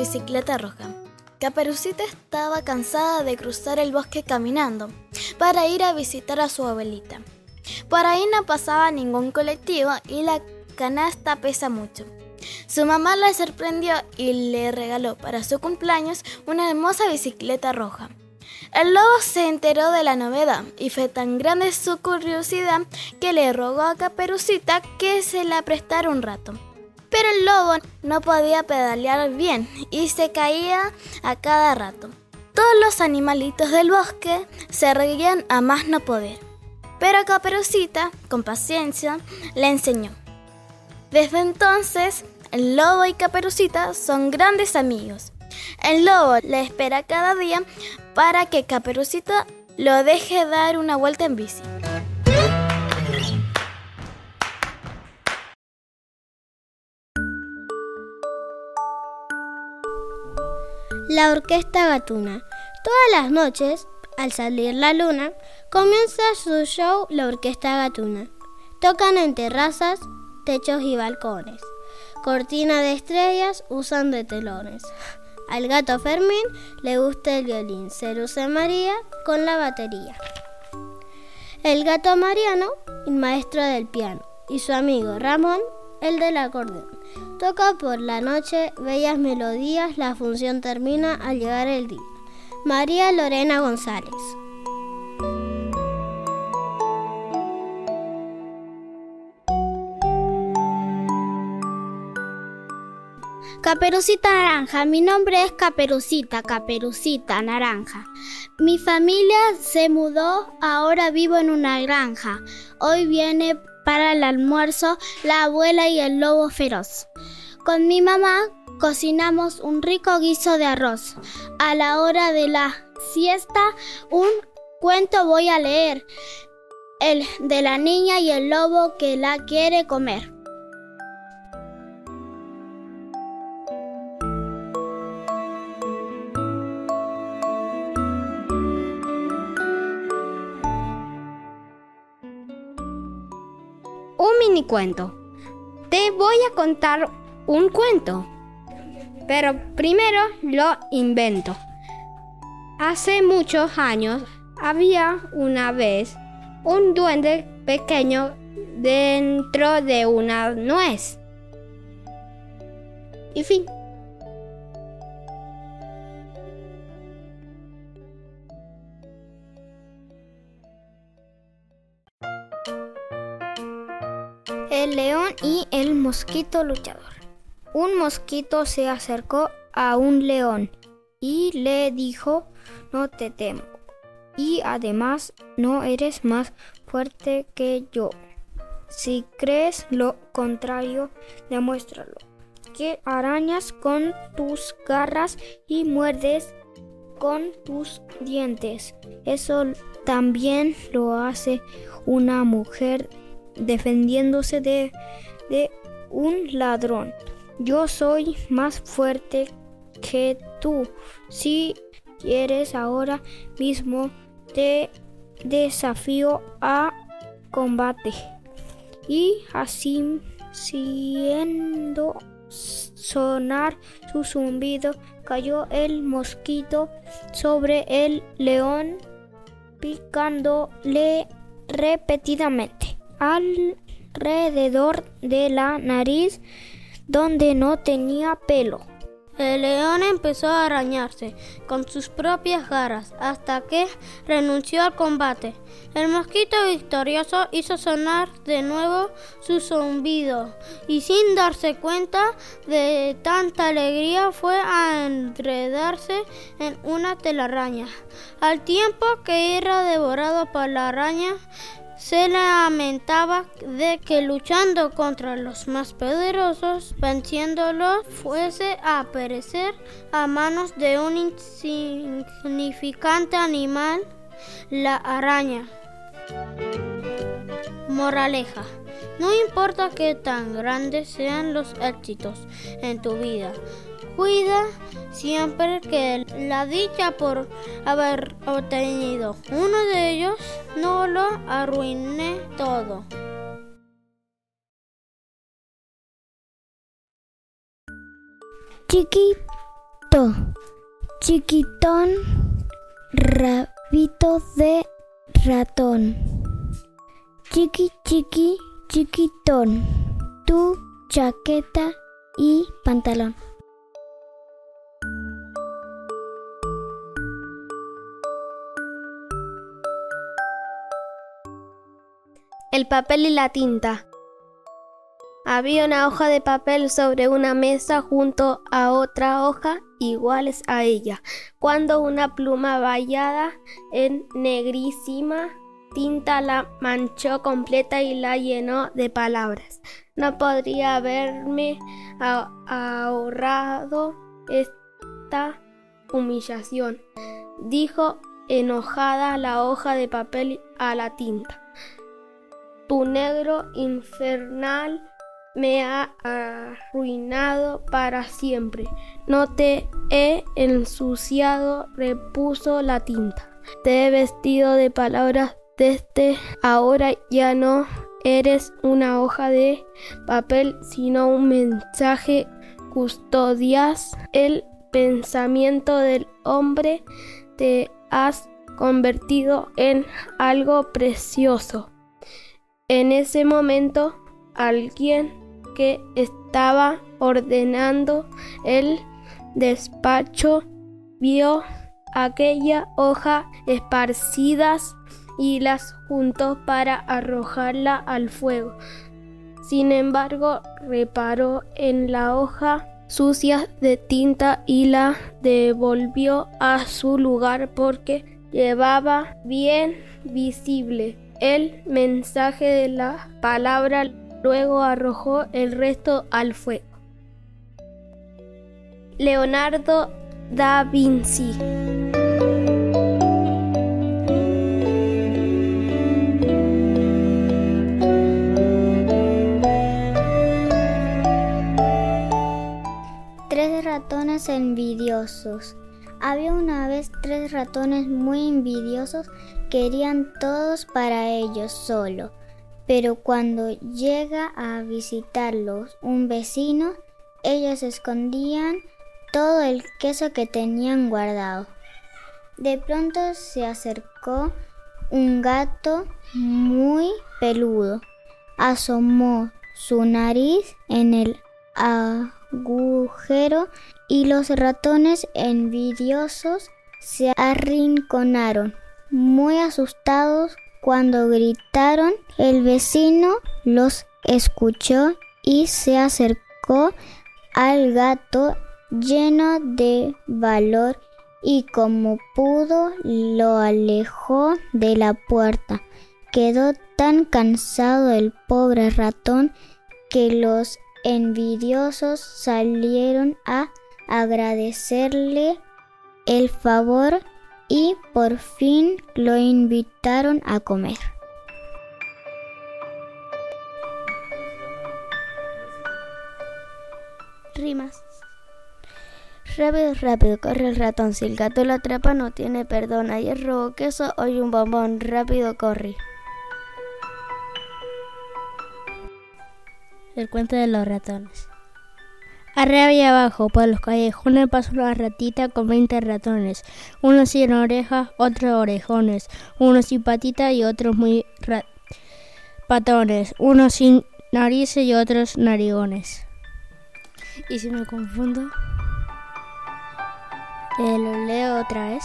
bicicleta roja. Caperucita estaba cansada de cruzar el bosque caminando para ir a visitar a su abuelita. Por ahí no pasaba ningún colectivo y la canasta pesa mucho. Su mamá la sorprendió y le regaló para su cumpleaños una hermosa bicicleta roja. El lobo se enteró de la novedad y fue tan grande su curiosidad que le rogó a Caperucita que se la prestara un rato. Pero el lobo no podía pedalear bien y se caía a cada rato. Todos los animalitos del bosque se reían a más no poder. Pero Caperucita, con paciencia, le enseñó. Desde entonces, el lobo y Caperucita son grandes amigos. El lobo le espera cada día para que Caperucita lo deje dar una vuelta en bici. La Orquesta Gatuna. Todas las noches, al salir la luna, comienza su show La Orquesta Gatuna. Tocan en terrazas, techos y balcones. Cortina de estrellas usan de telones. Al gato Fermín le gusta el violín, se María con la batería. El gato Mariano, el maestro del piano, y su amigo Ramón, el del acordeón. Toca por la noche bellas melodías, la función termina al llegar el día. María Lorena González. Caperucita Naranja, mi nombre es Caperucita, Caperucita Naranja. Mi familia se mudó, ahora vivo en una granja. Hoy viene para el almuerzo la abuela y el lobo feroz. Con mi mamá cocinamos un rico guiso de arroz. A la hora de la siesta, un cuento voy a leer, el de la niña y el lobo que la quiere comer. Mini cuento. Te voy a contar un cuento, pero primero lo invento. Hace muchos años había una vez un duende pequeño dentro de una nuez. Y fin. El león y el mosquito luchador. Un mosquito se acercó a un león y le dijo, no te temo. Y además no eres más fuerte que yo. Si crees lo contrario, demuéstralo. Que arañas con tus garras y muerdes con tus dientes. Eso también lo hace una mujer defendiéndose de, de un ladrón. Yo soy más fuerte que tú. Si quieres ahora mismo te desafío a combate. Y así siendo sonar su zumbido, cayó el mosquito sobre el león, picándole repetidamente alrededor de la nariz donde no tenía pelo. El león empezó a arañarse con sus propias garras hasta que renunció al combate. El mosquito victorioso hizo sonar de nuevo su zumbido y sin darse cuenta de tanta alegría fue a enredarse en una telaraña. Al tiempo que era devorado por la araña, se lamentaba de que luchando contra los más poderosos, venciéndolos, fuese a perecer a manos de un insignificante animal, la araña. Moraleja. No importa qué tan grandes sean los éxitos en tu vida, cuida siempre que la dicha por haber obtenido uno de ellos no lo arruine todo. Chiqui chiquito, chiquitón, rabito de ratón. Chiqui, chiqui, chiquitón, tu chaqueta y pantalón. El papel y la tinta. Había una hoja de papel sobre una mesa junto a otra hoja iguales a ella, cuando una pluma vallada en negrísima tinta la manchó completa y la llenó de palabras. No podría haberme ahorrado esta humillación, dijo enojada la hoja de papel a la tinta. Tu negro infernal me ha arruinado para siempre. No te he ensuciado, repuso la tinta. Te he vestido de palabras desde ahora ya no eres una hoja de papel, sino un mensaje. Custodias el pensamiento del hombre, te has convertido en algo precioso. En ese momento, alguien que estaba ordenando el despacho vio aquella hoja esparcidas y las juntó para arrojarla al fuego. Sin embargo, reparó en la hoja sucia de tinta y la devolvió a su lugar porque llevaba bien visible el mensaje de la palabra. Luego arrojó el resto al fuego. Leonardo da Vinci ratones envidiosos. Había una vez tres ratones muy envidiosos, querían todos para ellos solo, pero cuando llega a visitarlos un vecino, ellos escondían todo el queso que tenían guardado. De pronto se acercó un gato muy peludo, asomó su nariz en el agujero y los ratones envidiosos se arrinconaron. Muy asustados cuando gritaron, el vecino los escuchó y se acercó al gato lleno de valor y como pudo lo alejó de la puerta. Quedó tan cansado el pobre ratón que los envidiosos salieron a agradecerle el favor y por fin lo invitaron a comer. Rimas. Rápido, rápido, corre el ratón. Si el gato lo atrapa, no tiene perdón. Ayer robó queso, hoy un bombón. Rápido, corre. El cuento de los ratones. Arriba y abajo, por los callejones, pasó una ratita con 20 ratones. Unos sin orejas, otros orejones. Unos sin patitas y otros muy patones. Unos sin narices y otros narigones. ¿Y si me confundo? Lo leo otra vez.